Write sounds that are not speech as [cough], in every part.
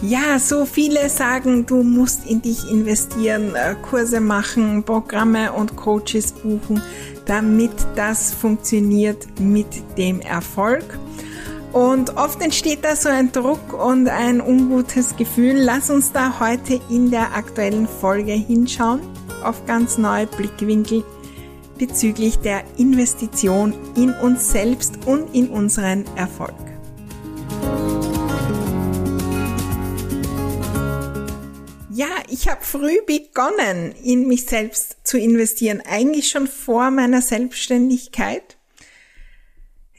Ja, so viele sagen, du musst in dich investieren, äh, Kurse machen, Programme und Coaches buchen damit das funktioniert mit dem Erfolg. Und oft entsteht da so ein Druck und ein ungutes Gefühl. Lass uns da heute in der aktuellen Folge hinschauen auf ganz neue Blickwinkel bezüglich der Investition in uns selbst und in unseren Erfolg. Ja, ich habe früh begonnen, in mich selbst zu investieren, eigentlich schon vor meiner Selbstständigkeit,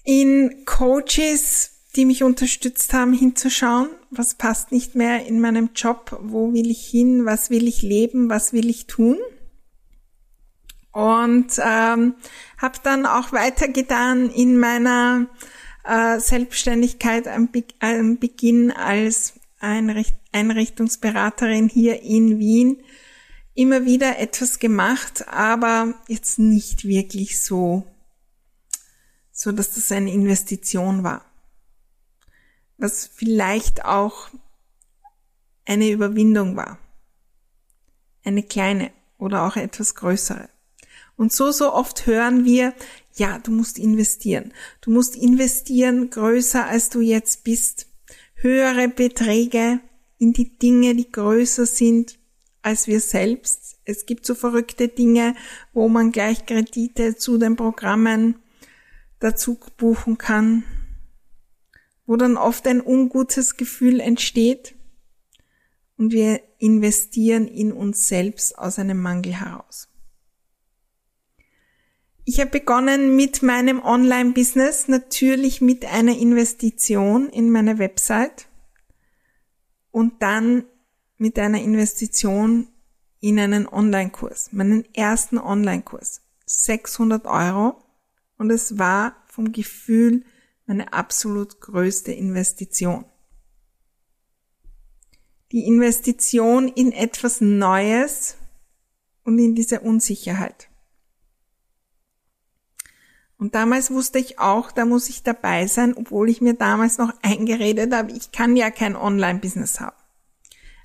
in Coaches, die mich unterstützt haben, hinzuschauen, was passt nicht mehr in meinem Job, wo will ich hin, was will ich leben, was will ich tun. Und ähm, habe dann auch weitergetan in meiner äh, Selbstständigkeit am, Be am Beginn als Einricht Einrichtungsberaterin hier in Wien immer wieder etwas gemacht, aber jetzt nicht wirklich so, so dass das eine Investition war. Was vielleicht auch eine Überwindung war. Eine kleine oder auch etwas größere. Und so, so oft hören wir, ja, du musst investieren. Du musst investieren größer als du jetzt bist höhere Beträge in die Dinge, die größer sind als wir selbst. Es gibt so verrückte Dinge, wo man gleich Kredite zu den Programmen dazu buchen kann, wo dann oft ein ungutes Gefühl entsteht und wir investieren in uns selbst aus einem Mangel heraus. Ich habe begonnen mit meinem Online-Business, natürlich mit einer Investition in meine Website und dann mit einer Investition in einen Online-Kurs, meinen ersten Online-Kurs. 600 Euro und es war vom Gefühl meine absolut größte Investition. Die Investition in etwas Neues und in diese Unsicherheit. Und damals wusste ich auch, da muss ich dabei sein, obwohl ich mir damals noch eingeredet habe, ich kann ja kein Online-Business haben.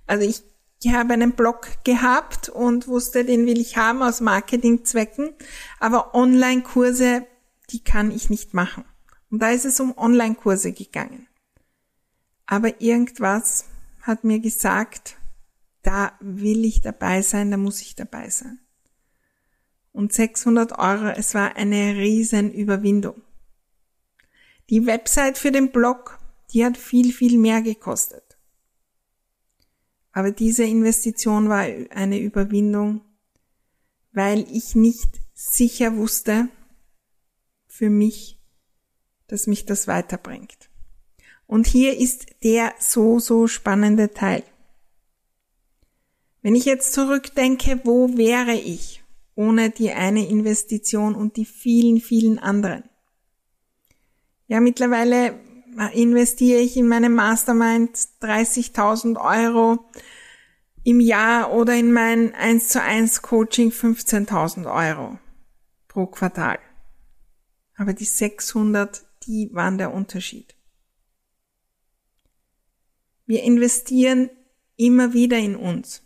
Also ich, ich habe einen Blog gehabt und wusste, den will ich haben aus Marketingzwecken, aber Online-Kurse, die kann ich nicht machen. Und da ist es um Online-Kurse gegangen. Aber irgendwas hat mir gesagt, da will ich dabei sein, da muss ich dabei sein und 600 Euro. Es war eine riesen Überwindung. Die Website für den Blog, die hat viel, viel mehr gekostet. Aber diese Investition war eine Überwindung, weil ich nicht sicher wusste für mich, dass mich das weiterbringt. Und hier ist der so, so spannende Teil. Wenn ich jetzt zurückdenke, wo wäre ich? Ohne die eine Investition und die vielen, vielen anderen. Ja, mittlerweile investiere ich in meine Mastermind 30.000 Euro im Jahr oder in mein 1 zu 1 Coaching 15.000 Euro pro Quartal. Aber die 600, die waren der Unterschied. Wir investieren immer wieder in uns.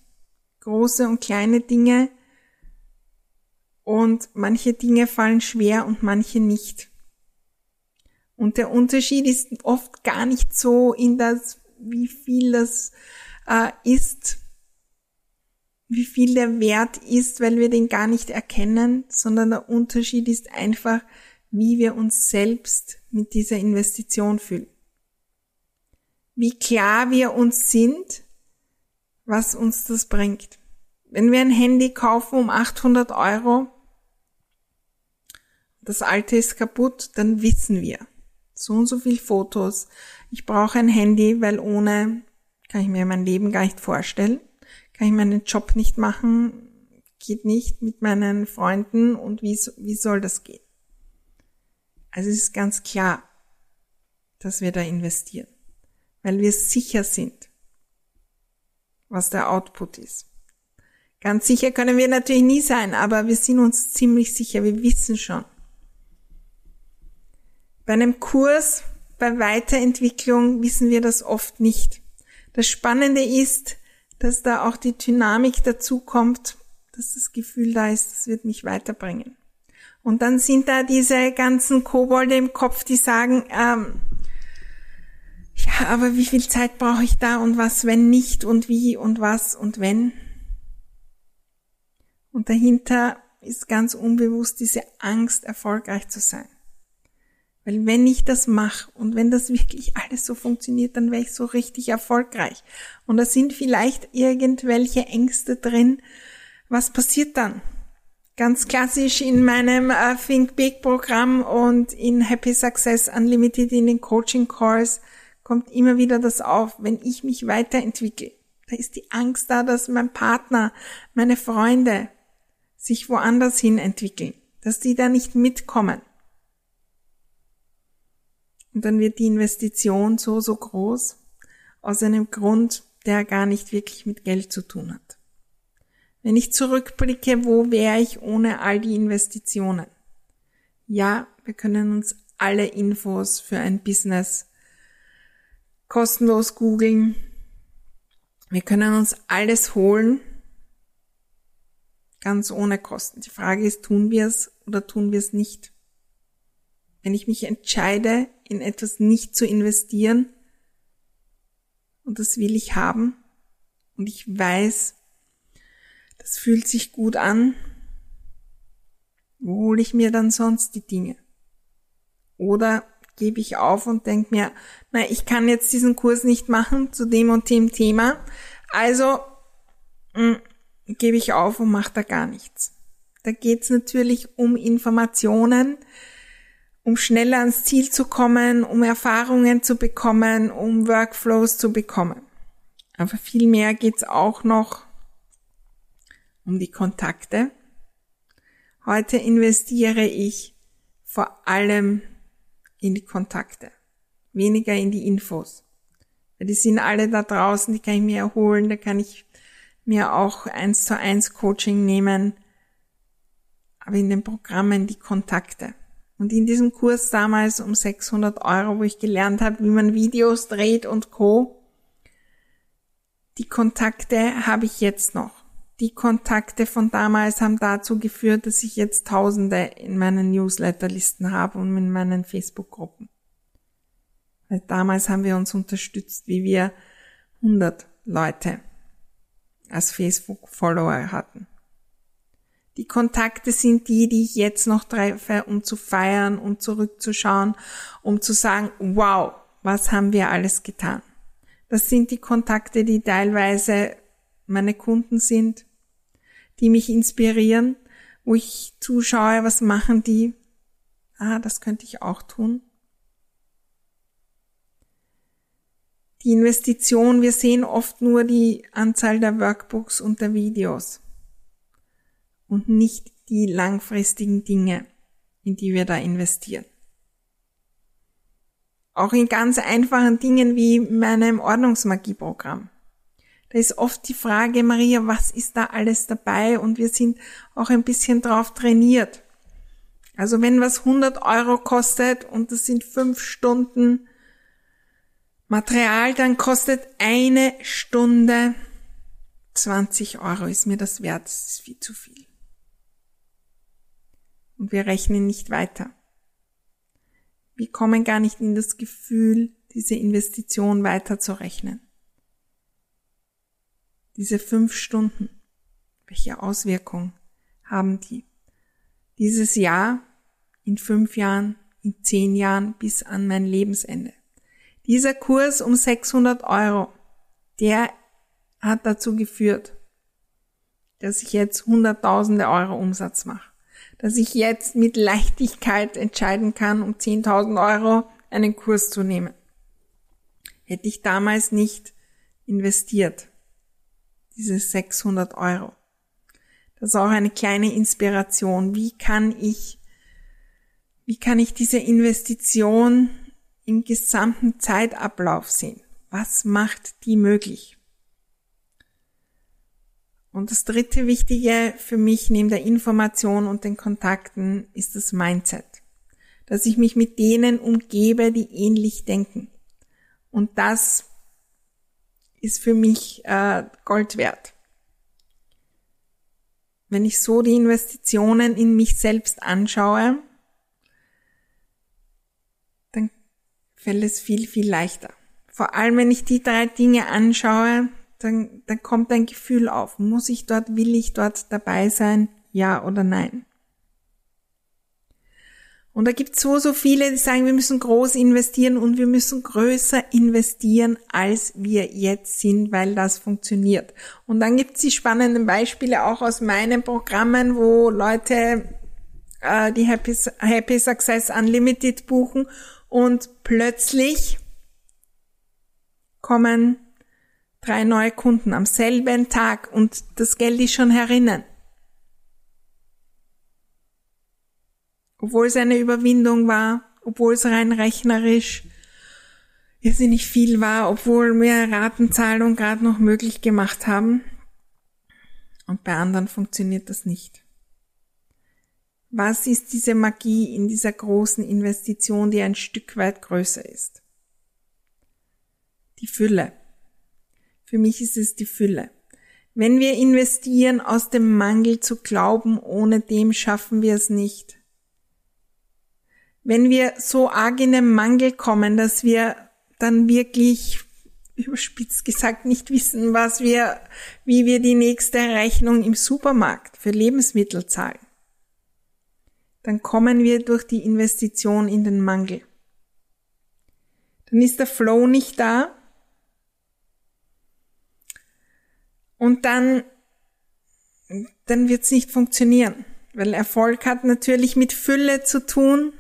Große und kleine Dinge, und manche Dinge fallen schwer und manche nicht. Und der Unterschied ist oft gar nicht so in das, wie viel das äh, ist, wie viel der Wert ist, weil wir den gar nicht erkennen, sondern der Unterschied ist einfach, wie wir uns selbst mit dieser Investition fühlen. wie klar wir uns sind, was uns das bringt. Wenn wir ein Handy kaufen um 800 Euro, das alte ist kaputt, dann wissen wir, so und so viel Fotos. Ich brauche ein Handy, weil ohne kann ich mir mein Leben gar nicht vorstellen. Kann ich meinen Job nicht machen, geht nicht mit meinen Freunden und wie, wie soll das gehen? Also es ist ganz klar, dass wir da investieren weil wir sicher sind, was der Output ist. Ganz sicher können wir natürlich nie sein, aber wir sind uns ziemlich sicher, wir wissen schon. Bei einem Kurs, bei Weiterentwicklung wissen wir das oft nicht. Das Spannende ist, dass da auch die Dynamik dazu kommt, dass das Gefühl da ist, das wird mich weiterbringen. Und dann sind da diese ganzen Kobolde im Kopf, die sagen, ähm, ja, aber wie viel Zeit brauche ich da und was, wenn nicht und wie und was und wenn? Und dahinter ist ganz unbewusst diese Angst, erfolgreich zu sein. Weil wenn ich das mache und wenn das wirklich alles so funktioniert, dann wäre ich so richtig erfolgreich. Und da sind vielleicht irgendwelche Ängste drin. Was passiert dann? Ganz klassisch in meinem äh, Think Big Programm und in Happy Success Unlimited in den Coaching Calls kommt immer wieder das auf, wenn ich mich weiterentwickle. Da ist die Angst da, dass mein Partner, meine Freunde sich woanders hin entwickeln, dass die da nicht mitkommen. Und dann wird die Investition so, so groß, aus einem Grund, der gar nicht wirklich mit Geld zu tun hat. Wenn ich zurückblicke, wo wäre ich ohne all die Investitionen? Ja, wir können uns alle Infos für ein Business kostenlos googeln. Wir können uns alles holen, ganz ohne Kosten. Die Frage ist, tun wir es oder tun wir es nicht? Wenn ich mich entscheide, in etwas nicht zu investieren, und das will ich haben, und ich weiß, das fühlt sich gut an, wo hole ich mir dann sonst die Dinge? Oder gebe ich auf und denke mir, na, ich kann jetzt diesen Kurs nicht machen zu dem und dem Thema. Also mh, hm, gebe ich auf und mache da gar nichts. Da geht es natürlich um Informationen, um schneller ans Ziel zu kommen, um Erfahrungen zu bekommen, um Workflows zu bekommen. Aber viel mehr geht es auch noch um die Kontakte. Heute investiere ich vor allem in die Kontakte, weniger in die Infos. Die sind alle da draußen, die kann ich mir erholen, da kann ich mir auch eins zu eins Coaching nehmen. Aber in den Programmen die Kontakte. Und in diesem Kurs damals um 600 Euro, wo ich gelernt habe, wie man Videos dreht und Co. Die Kontakte habe ich jetzt noch die Kontakte von damals haben dazu geführt, dass ich jetzt Tausende in meinen Newsletterlisten habe und in meinen Facebook-Gruppen. Weil damals haben wir uns unterstützt, wie wir 100 Leute als Facebook-Follower hatten. Die Kontakte sind die, die ich jetzt noch treffe, um zu feiern und zurückzuschauen, um zu sagen, wow, was haben wir alles getan. Das sind die Kontakte, die teilweise meine Kunden sind, die mich inspirieren, wo ich zuschaue, was machen die. Ah, das könnte ich auch tun. Die Investition, wir sehen oft nur die Anzahl der Workbooks und der Videos und nicht die langfristigen Dinge, in die wir da investieren. Auch in ganz einfachen Dingen wie meinem Ordnungsmagieprogramm. Da ist oft die Frage, Maria, was ist da alles dabei? Und wir sind auch ein bisschen drauf trainiert. Also wenn was 100 Euro kostet und das sind fünf Stunden Material, dann kostet eine Stunde 20 Euro. Ist mir das wert? Das ist viel zu viel. Und wir rechnen nicht weiter. Wir kommen gar nicht in das Gefühl, diese Investition weiter zu rechnen. Diese fünf Stunden, welche Auswirkungen haben die? Dieses Jahr, in fünf Jahren, in zehn Jahren bis an mein Lebensende. Dieser Kurs um 600 Euro, der hat dazu geführt, dass ich jetzt hunderttausende Euro Umsatz mache. Dass ich jetzt mit Leichtigkeit entscheiden kann, um 10.000 Euro einen Kurs zu nehmen. Hätte ich damals nicht investiert, diese 600 Euro. Das ist auch eine kleine Inspiration. Wie kann ich, wie kann ich diese Investition im gesamten Zeitablauf sehen? Was macht die möglich? Und das dritte Wichtige für mich neben der Information und den Kontakten ist das Mindset. Dass ich mich mit denen umgebe, die ähnlich denken. Und das ist für mich äh, Gold wert. Wenn ich so die Investitionen in mich selbst anschaue, dann fällt es viel, viel leichter. Vor allem, wenn ich die drei Dinge anschaue, dann, dann kommt ein Gefühl auf. Muss ich dort, will ich dort dabei sein? Ja oder nein? Und da gibt es so, so viele, die sagen, wir müssen groß investieren und wir müssen größer investieren, als wir jetzt sind, weil das funktioniert. Und dann gibt es die spannenden Beispiele auch aus meinen Programmen, wo Leute äh, die Happy, Happy Success Unlimited buchen und plötzlich kommen drei neue Kunden am selben Tag und das Geld ist schon herinnen. Obwohl es eine Überwindung war, obwohl es rein rechnerisch nicht viel war, obwohl wir Ratenzahlung gerade noch möglich gemacht haben. Und bei anderen funktioniert das nicht. Was ist diese Magie in dieser großen Investition, die ein Stück weit größer ist? Die Fülle. Für mich ist es die Fülle. Wenn wir investieren, aus dem Mangel zu glauben, ohne dem schaffen wir es nicht. Wenn wir so arg in den Mangel kommen, dass wir dann wirklich überspitzt gesagt nicht wissen, was wir, wie wir die nächste Rechnung im Supermarkt für Lebensmittel zahlen, dann kommen wir durch die Investition in den Mangel. Dann ist der Flow nicht da Und dann, dann wird's nicht funktionieren. Weil Erfolg hat natürlich mit Fülle zu tun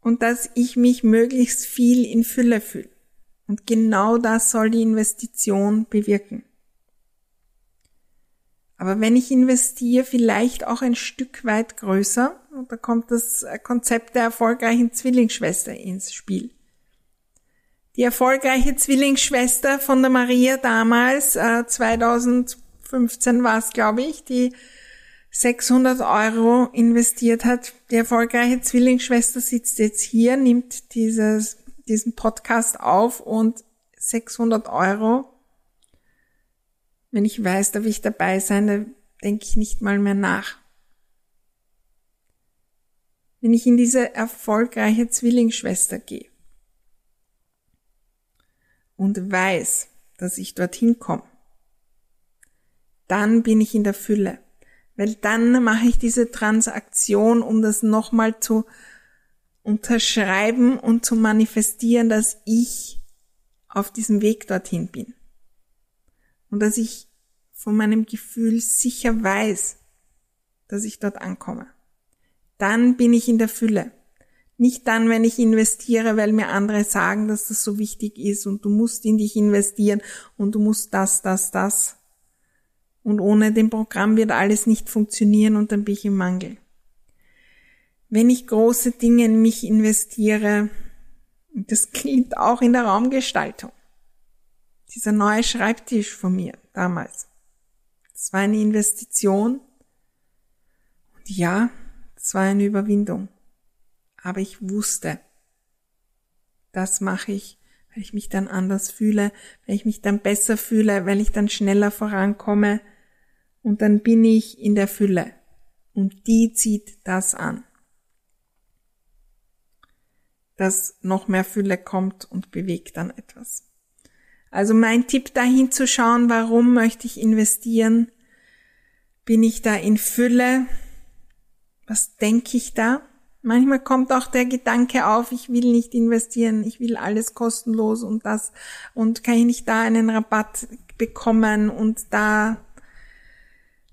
und dass ich mich möglichst viel in Fülle fühle. Und genau das soll die Investition bewirken. Aber wenn ich investiere, vielleicht auch ein Stück weit größer, und da kommt das Konzept der erfolgreichen Zwillingsschwester ins Spiel die erfolgreiche Zwillingsschwester von der Maria damals, äh, 2015 war es, glaube ich, die 600 Euro investiert hat. Die erfolgreiche Zwillingsschwester sitzt jetzt hier, nimmt dieses, diesen Podcast auf und 600 Euro. Wenn ich weiß, darf ich dabei sein, dann denke ich nicht mal mehr nach. Wenn ich in diese erfolgreiche Zwillingsschwester gehe, und weiß, dass ich dorthin komme, dann bin ich in der Fülle. Weil dann mache ich diese Transaktion, um das nochmal zu unterschreiben und zu manifestieren, dass ich auf diesem Weg dorthin bin. Und dass ich von meinem Gefühl sicher weiß, dass ich dort ankomme. Dann bin ich in der Fülle. Nicht dann, wenn ich investiere, weil mir andere sagen, dass das so wichtig ist und du musst in dich investieren und du musst das, das, das. Und ohne dem Programm wird alles nicht funktionieren und dann bin ich im Mangel. Wenn ich große Dinge in mich investiere, das [laughs] klingt auch in der Raumgestaltung. Dieser neue Schreibtisch von mir damals. Das war eine Investition. Und ja, das war eine Überwindung aber ich wusste, das mache ich, weil ich mich dann anders fühle, weil ich mich dann besser fühle, weil ich dann schneller vorankomme und dann bin ich in der Fülle und die zieht das an. Dass noch mehr Fülle kommt und bewegt dann etwas. Also mein Tipp dahin zu schauen, warum möchte ich investieren? Bin ich da in Fülle? Was denke ich da? Manchmal kommt auch der Gedanke auf, ich will nicht investieren, ich will alles kostenlos und das und kann ich nicht da einen Rabatt bekommen und da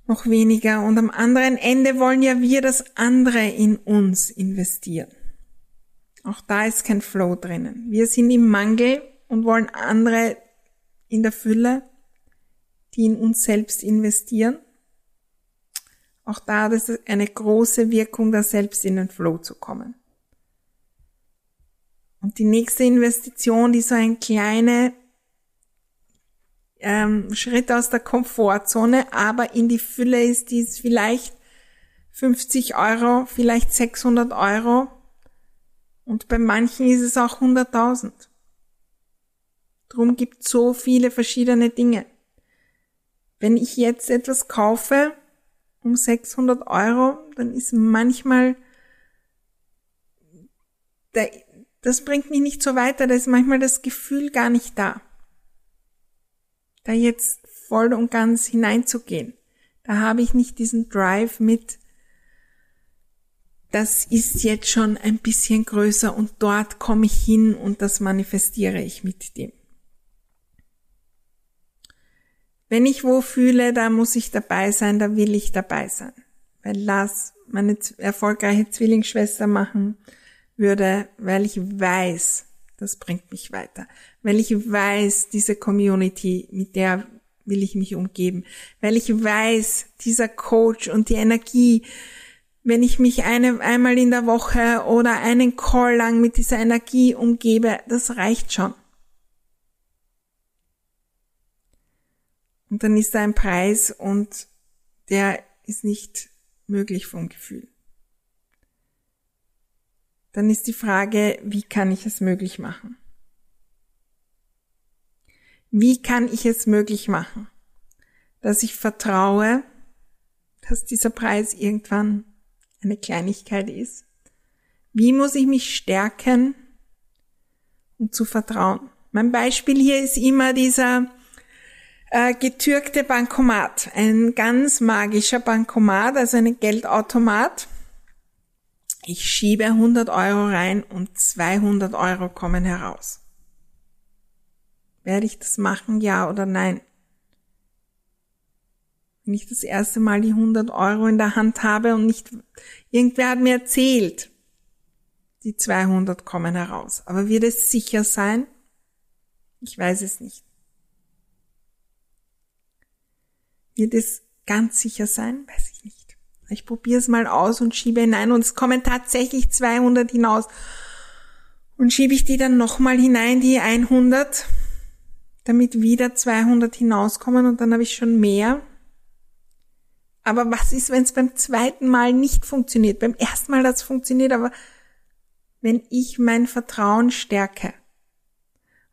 noch weniger. Und am anderen Ende wollen ja wir das andere in uns investieren. Auch da ist kein Flow drinnen. Wir sind im Mangel und wollen andere in der Fülle, die in uns selbst investieren. Auch da hat es eine große Wirkung, da selbst in den Flow zu kommen. Und die nächste Investition, die so ein kleiner ähm, Schritt aus der Komfortzone, aber in die Fülle ist, die ist vielleicht 50 Euro, vielleicht 600 Euro und bei manchen ist es auch 100.000. Drum gibt so viele verschiedene Dinge. Wenn ich jetzt etwas kaufe, um 600 Euro, dann ist manchmal, das bringt mich nicht so weiter, da ist manchmal das Gefühl gar nicht da. Da jetzt voll und ganz hineinzugehen. Da habe ich nicht diesen Drive mit, das ist jetzt schon ein bisschen größer und dort komme ich hin und das manifestiere ich mit dem. Wenn ich wo fühle, da muss ich dabei sein, da will ich dabei sein. Weil Lars meine erfolgreiche Zwillingsschwester machen würde, weil ich weiß, das bringt mich weiter. Weil ich weiß, diese Community, mit der will ich mich umgeben. Weil ich weiß, dieser Coach und die Energie, wenn ich mich eine, einmal in der Woche oder einen Call lang mit dieser Energie umgebe, das reicht schon. Und dann ist da ein Preis und der ist nicht möglich vom Gefühl. Dann ist die Frage, wie kann ich es möglich machen? Wie kann ich es möglich machen, dass ich vertraue, dass dieser Preis irgendwann eine Kleinigkeit ist? Wie muss ich mich stärken, um zu vertrauen? Mein Beispiel hier ist immer dieser äh, getürkte Bankomat, ein ganz magischer Bankomat, also ein Geldautomat. Ich schiebe 100 Euro rein und 200 Euro kommen heraus. Werde ich das machen, ja oder nein? Wenn ich das erste Mal die 100 Euro in der Hand habe und nicht, irgendwer hat mir erzählt, die 200 kommen heraus. Aber wird es sicher sein? Ich weiß es nicht. Wird es ganz sicher sein? Weiß ich nicht. Ich probiere es mal aus und schiebe hinein und es kommen tatsächlich 200 hinaus. Und schiebe ich die dann nochmal hinein, die 100, damit wieder 200 hinauskommen und dann habe ich schon mehr. Aber was ist, wenn es beim zweiten Mal nicht funktioniert? Beim ersten Mal hat es funktioniert, aber wenn ich mein Vertrauen stärke,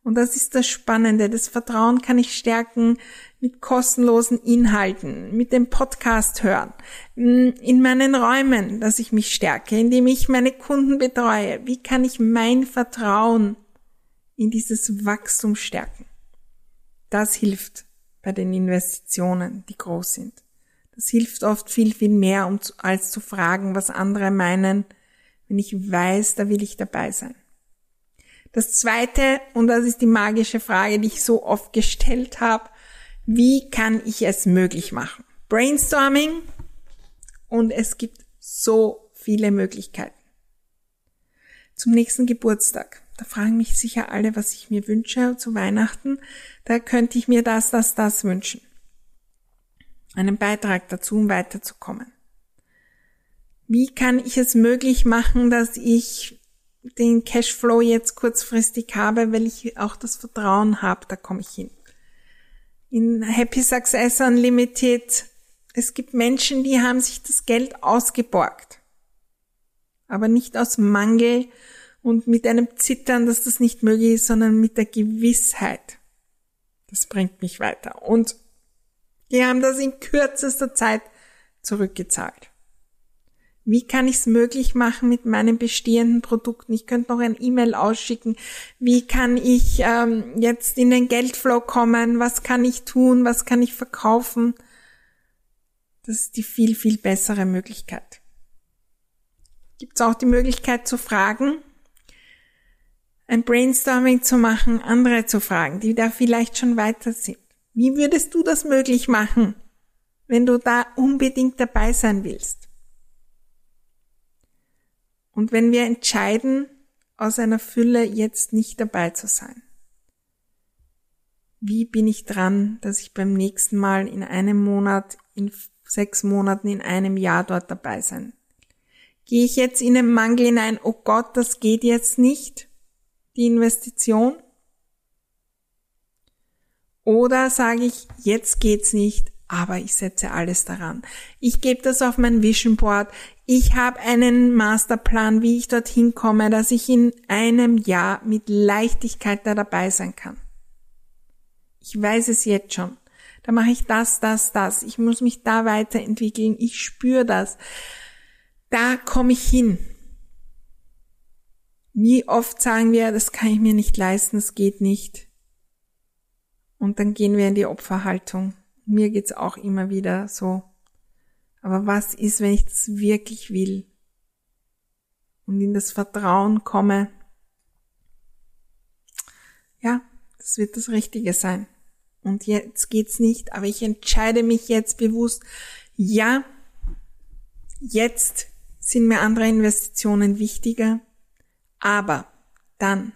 und das ist das Spannende. Das Vertrauen kann ich stärken mit kostenlosen Inhalten, mit dem Podcast hören, in meinen Räumen, dass ich mich stärke, indem ich meine Kunden betreue. Wie kann ich mein Vertrauen in dieses Wachstum stärken? Das hilft bei den Investitionen, die groß sind. Das hilft oft viel, viel mehr, um zu, als zu fragen, was andere meinen, wenn ich weiß, da will ich dabei sein. Das zweite, und das ist die magische Frage, die ich so oft gestellt habe, wie kann ich es möglich machen? Brainstorming und es gibt so viele Möglichkeiten. Zum nächsten Geburtstag. Da fragen mich sicher alle, was ich mir wünsche zu Weihnachten. Da könnte ich mir das, das, das wünschen. Einen Beitrag dazu, um weiterzukommen. Wie kann ich es möglich machen, dass ich den Cashflow jetzt kurzfristig habe, weil ich auch das Vertrauen habe, da komme ich hin. In Happy Success Unlimited, es gibt Menschen, die haben sich das Geld ausgeborgt. Aber nicht aus Mangel und mit einem Zittern, dass das nicht möglich ist, sondern mit der Gewissheit. Das bringt mich weiter. Und die haben das in kürzester Zeit zurückgezahlt. Wie kann ich es möglich machen mit meinen bestehenden Produkten? Ich könnte noch ein E-Mail ausschicken. Wie kann ich ähm, jetzt in den Geldflow kommen? Was kann ich tun? Was kann ich verkaufen? Das ist die viel, viel bessere Möglichkeit. gibt es auch die Möglichkeit zu fragen, ein Brainstorming zu machen, andere zu fragen, die da vielleicht schon weiter sind. Wie würdest du das möglich machen, wenn du da unbedingt dabei sein willst? Und wenn wir entscheiden, aus einer Fülle jetzt nicht dabei zu sein. Wie bin ich dran, dass ich beim nächsten Mal in einem Monat, in sechs Monaten, in einem Jahr dort dabei sein? Gehe ich jetzt in den Mangel hinein, oh Gott, das geht jetzt nicht, die Investition? Oder sage ich, jetzt geht's nicht, aber ich setze alles daran. Ich gebe das auf mein Vision Board. Ich habe einen Masterplan, wie ich dorthin komme, dass ich in einem Jahr mit Leichtigkeit da dabei sein kann. Ich weiß es jetzt schon. Da mache ich das, das, das. Ich muss mich da weiterentwickeln. Ich spüre das. Da komme ich hin. Wie oft sagen wir, das kann ich mir nicht leisten, das geht nicht. Und dann gehen wir in die Opferhaltung. Mir geht's auch immer wieder so. Aber was ist, wenn ich das wirklich will und in das Vertrauen komme? Ja, das wird das Richtige sein. Und jetzt geht's nicht, aber ich entscheide mich jetzt bewusst, ja, jetzt sind mir andere Investitionen wichtiger, aber dann,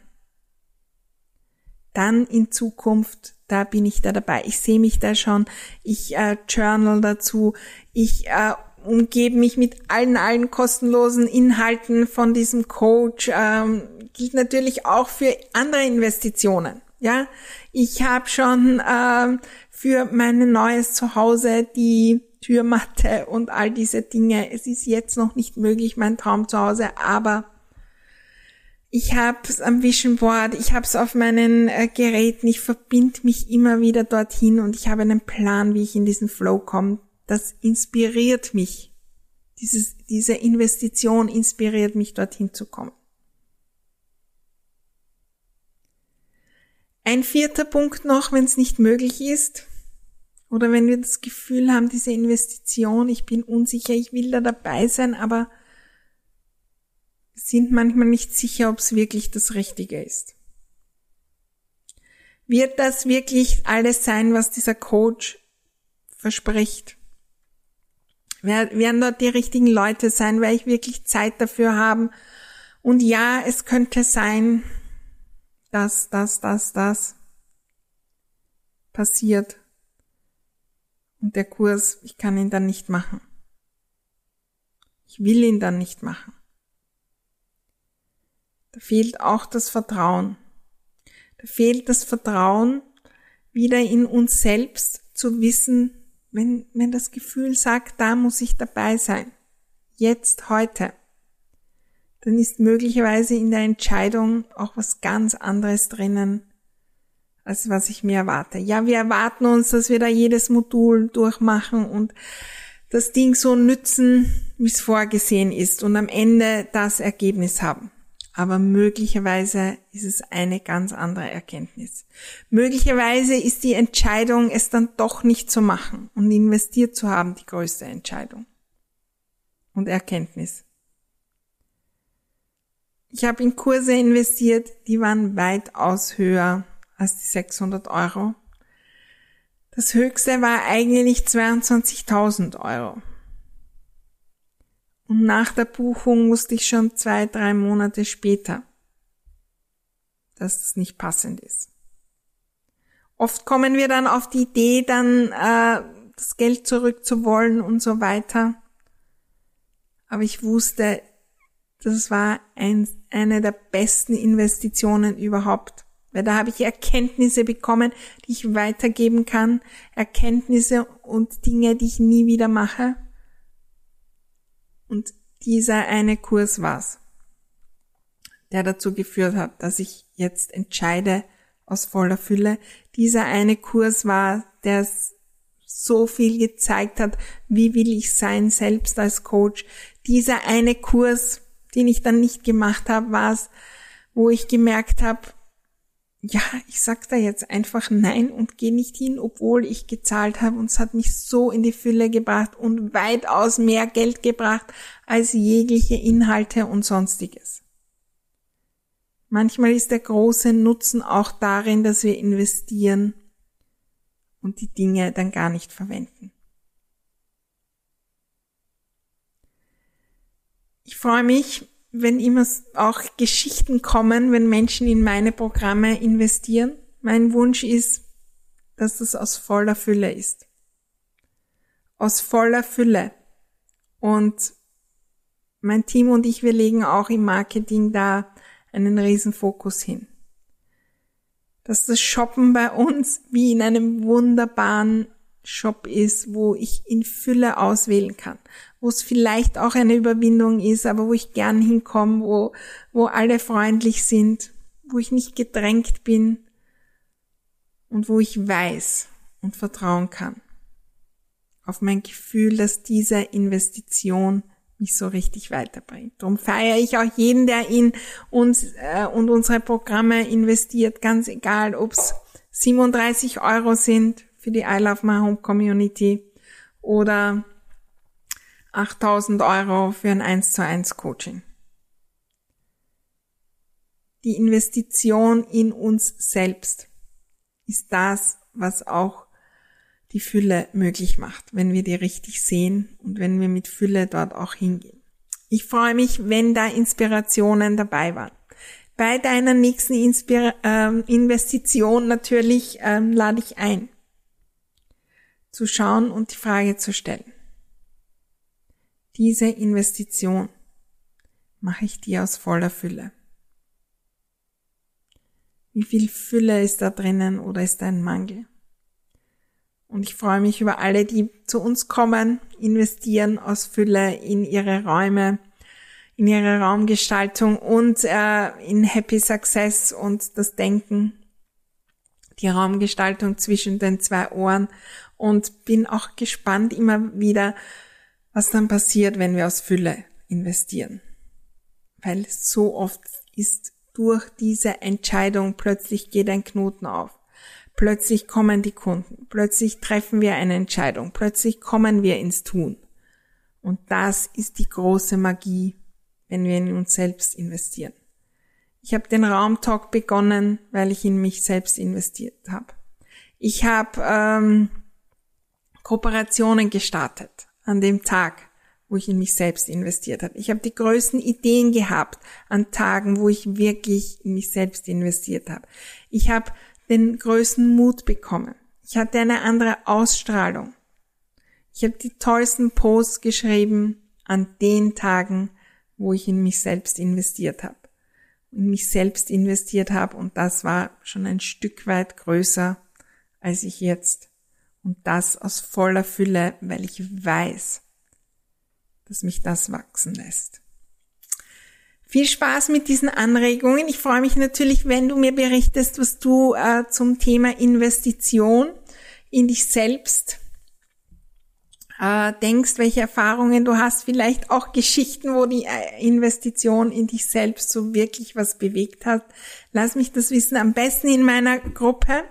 dann in Zukunft da bin ich da dabei. Ich sehe mich da schon. Ich äh, journal dazu. Ich äh, umgebe mich mit allen, allen kostenlosen Inhalten von diesem Coach. Ähm, gilt natürlich auch für andere Investitionen. Ja, ich habe schon äh, für mein neues Zuhause die Türmatte und all diese Dinge. Es ist jetzt noch nicht möglich, mein Traumzuhause, aber ich habe es am Vision Board, ich habe es auf meinen äh, Geräten, ich verbinde mich immer wieder dorthin und ich habe einen Plan, wie ich in diesen Flow komme. Das inspiriert mich. Dieses, diese Investition inspiriert mich, dorthin zu kommen. Ein vierter Punkt noch, wenn es nicht möglich ist, oder wenn wir das Gefühl haben, diese Investition, ich bin unsicher, ich will da dabei sein, aber sind manchmal nicht sicher, ob es wirklich das Richtige ist. Wird das wirklich alles sein, was dieser Coach verspricht? Werden dort die richtigen Leute sein? Werde ich wirklich Zeit dafür haben? Und ja, es könnte sein, dass das, das, das passiert. Und der Kurs, ich kann ihn dann nicht machen. Ich will ihn dann nicht machen. Da fehlt auch das Vertrauen. Da fehlt das Vertrauen, wieder in uns selbst zu wissen, wenn, wenn das Gefühl sagt, da muss ich dabei sein. Jetzt, heute. Dann ist möglicherweise in der Entscheidung auch was ganz anderes drinnen, als was ich mir erwarte. Ja, wir erwarten uns, dass wir da jedes Modul durchmachen und das Ding so nützen, wie es vorgesehen ist und am Ende das Ergebnis haben aber möglicherweise ist es eine ganz andere Erkenntnis. Möglicherweise ist die Entscheidung, es dann doch nicht zu machen und investiert zu haben, die größte Entscheidung und Erkenntnis. Ich habe in Kurse investiert, die waren weitaus höher als die 600 Euro. Das höchste war eigentlich 22.000 Euro. Und nach der Buchung wusste ich schon zwei, drei Monate später, dass das nicht passend ist. Oft kommen wir dann auf die Idee, dann äh, das Geld zurückzuwollen und so weiter. Aber ich wusste, das war ein, eine der besten Investitionen überhaupt. Weil da habe ich Erkenntnisse bekommen, die ich weitergeben kann. Erkenntnisse und Dinge, die ich nie wieder mache. Und dieser eine Kurs war's, der dazu geführt hat, dass ich jetzt entscheide aus voller Fülle. Dieser eine Kurs war, der so viel gezeigt hat, wie will ich sein selbst als Coach. Dieser eine Kurs, den ich dann nicht gemacht habe, war es, wo ich gemerkt habe, ja, ich sag da jetzt einfach nein und gehe nicht hin, obwohl ich gezahlt habe und es hat mich so in die Fülle gebracht und weitaus mehr Geld gebracht als jegliche Inhalte und sonstiges. Manchmal ist der große Nutzen auch darin, dass wir investieren und die Dinge dann gar nicht verwenden. Ich freue mich, wenn immer auch Geschichten kommen, wenn Menschen in meine Programme investieren. Mein Wunsch ist, dass das aus voller Fülle ist. Aus voller Fülle. Und mein Team und ich, wir legen auch im Marketing da einen riesen Fokus hin. Dass das Shoppen bei uns wie in einem wunderbaren Shop ist, wo ich in Fülle auswählen kann, wo es vielleicht auch eine Überwindung ist, aber wo ich gern hinkomme, wo, wo alle freundlich sind, wo ich nicht gedrängt bin und wo ich weiß und vertrauen kann auf mein Gefühl, dass diese Investition mich so richtig weiterbringt. Darum feiere ich auch jeden, der in uns äh, und unsere Programme investiert, ganz egal, ob es 37 Euro sind für die I Love My Home Community oder 8000 Euro für ein 1 zu 1 Coaching. Die Investition in uns selbst ist das, was auch die Fülle möglich macht, wenn wir die richtig sehen und wenn wir mit Fülle dort auch hingehen. Ich freue mich, wenn da Inspirationen dabei waren. Bei deiner nächsten Inspira äh, Investition natürlich ähm, lade ich ein, zu schauen und die Frage zu stellen. Diese Investition mache ich dir aus voller Fülle. Wie viel Fülle ist da drinnen oder ist da ein Mangel? Und ich freue mich über alle, die zu uns kommen, investieren aus Fülle in ihre Räume, in ihre Raumgestaltung und äh, in Happy Success und das Denken, die Raumgestaltung zwischen den zwei Ohren und bin auch gespannt immer wieder, was dann passiert, wenn wir aus Fülle investieren. Weil so oft ist durch diese Entscheidung plötzlich geht ein Knoten auf. Plötzlich kommen die Kunden, plötzlich treffen wir eine Entscheidung, plötzlich kommen wir ins Tun. Und das ist die große Magie, wenn wir in uns selbst investieren. Ich habe den Raumtalk begonnen, weil ich in mich selbst investiert habe. Ich habe ähm, Kooperationen gestartet an dem Tag, wo ich in mich selbst investiert habe. Ich habe die größten Ideen gehabt an Tagen, wo ich wirklich in mich selbst investiert habe. Ich habe den größten Mut bekommen. Ich hatte eine andere Ausstrahlung. Ich habe die tollsten Posts geschrieben an den Tagen, wo ich in mich selbst investiert habe. In mich selbst investiert habe und das war schon ein Stück weit größer als ich jetzt. Und das aus voller Fülle, weil ich weiß, dass mich das wachsen lässt. Viel Spaß mit diesen Anregungen. Ich freue mich natürlich, wenn du mir berichtest, was du äh, zum Thema Investition in dich selbst äh, denkst, welche Erfahrungen du hast, vielleicht auch Geschichten, wo die äh, Investition in dich selbst so wirklich was bewegt hat. Lass mich das wissen, am besten in meiner Gruppe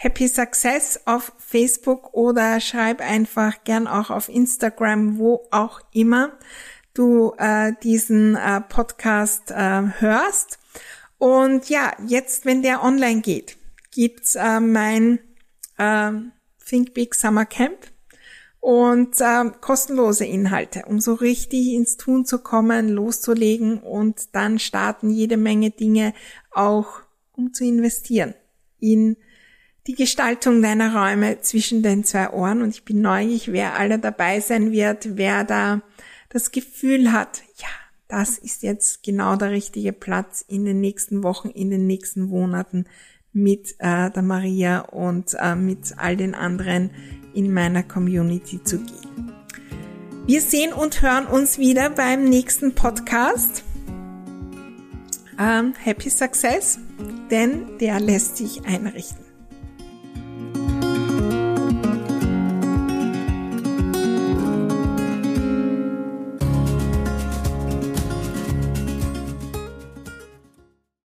Happy Success auf Facebook oder schreib einfach gern auch auf Instagram, wo auch immer du äh, diesen äh, Podcast äh, hörst. Und ja, jetzt, wenn der online geht, gibt's äh, mein äh, Think Big Summer Camp und äh, kostenlose Inhalte, um so richtig ins Tun zu kommen, loszulegen und dann starten jede Menge Dinge auch, um zu investieren in die Gestaltung deiner Räume zwischen den zwei Ohren. Und ich bin neugierig, wer alle dabei sein wird, wer da das Gefühl hat, ja, das ist jetzt genau der richtige Platz in den nächsten Wochen, in den nächsten Monaten mit äh, der Maria und äh, mit all den anderen in meiner Community zu gehen. Wir sehen und hören uns wieder beim nächsten Podcast. Ähm, happy Success, denn der lässt sich einrichten.